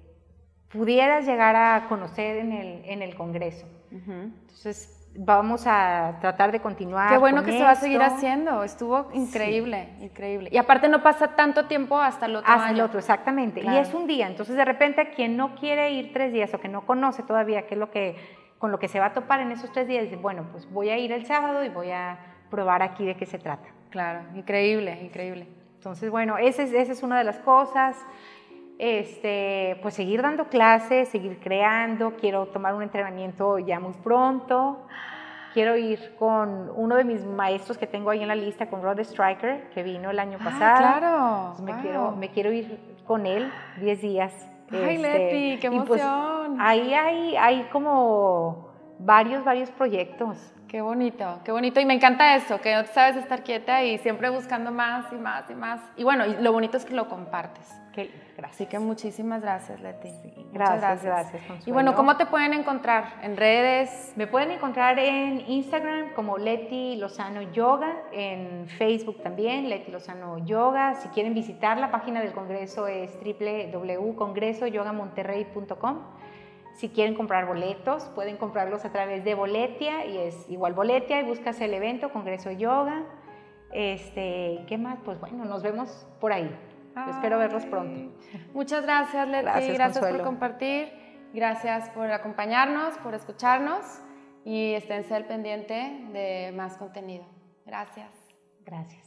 pudieras llegar a conocer en el, en el Congreso. Entonces, vamos a tratar de continuar. Qué bueno que se va a seguir haciendo, estuvo increíble, increíble. Y aparte no pasa tanto tiempo hasta el otro Hasta el otro, exactamente. Y es un día, entonces de repente quien no quiere ir tres días o que no conoce todavía qué es lo que, con lo que se va a topar en esos tres días, dice, bueno, pues voy a ir el sábado y voy a probar aquí de qué se trata. Claro, increíble, increíble. Entonces, bueno, esa es, esa es una de las cosas este, pues seguir dando clases, seguir creando, quiero tomar un entrenamiento ya muy pronto, quiero ir con uno de mis maestros que tengo ahí en la lista, con Rod Striker, que vino el año ah, pasado. claro. me, quiero, me quiero ir con él 10 días. Ay, este, Leti, qué pues, emoción. ahí hay, hay como varios, varios proyectos. Qué bonito, qué bonito. Y me encanta eso, que no te sabes estar quieta y siempre buscando más y más y más. Y bueno, y lo bonito es que lo compartes. Que, gracias. Así que muchísimas gracias, Leti. gracias, gracias. y bueno, ¿cómo te pueden encontrar? ¿En redes? Me pueden encontrar en Instagram como Leti Lozano Yoga, en Facebook también, Leti Lozano Yoga. Si quieren visitar la página del Congreso es www.congresoyogamonterrey.com. Si quieren comprar boletos, pueden comprarlos a través de Boletia y es igual Boletia y buscas el evento Congreso Yoga. Este, ¿qué más? Pues bueno, nos vemos por ahí. Espero verlos pronto. Muchas gracias, Leti. Gracias, gracias por compartir. Gracias por acompañarnos, por escucharnos y esténse al pendiente de más contenido. Gracias. Gracias.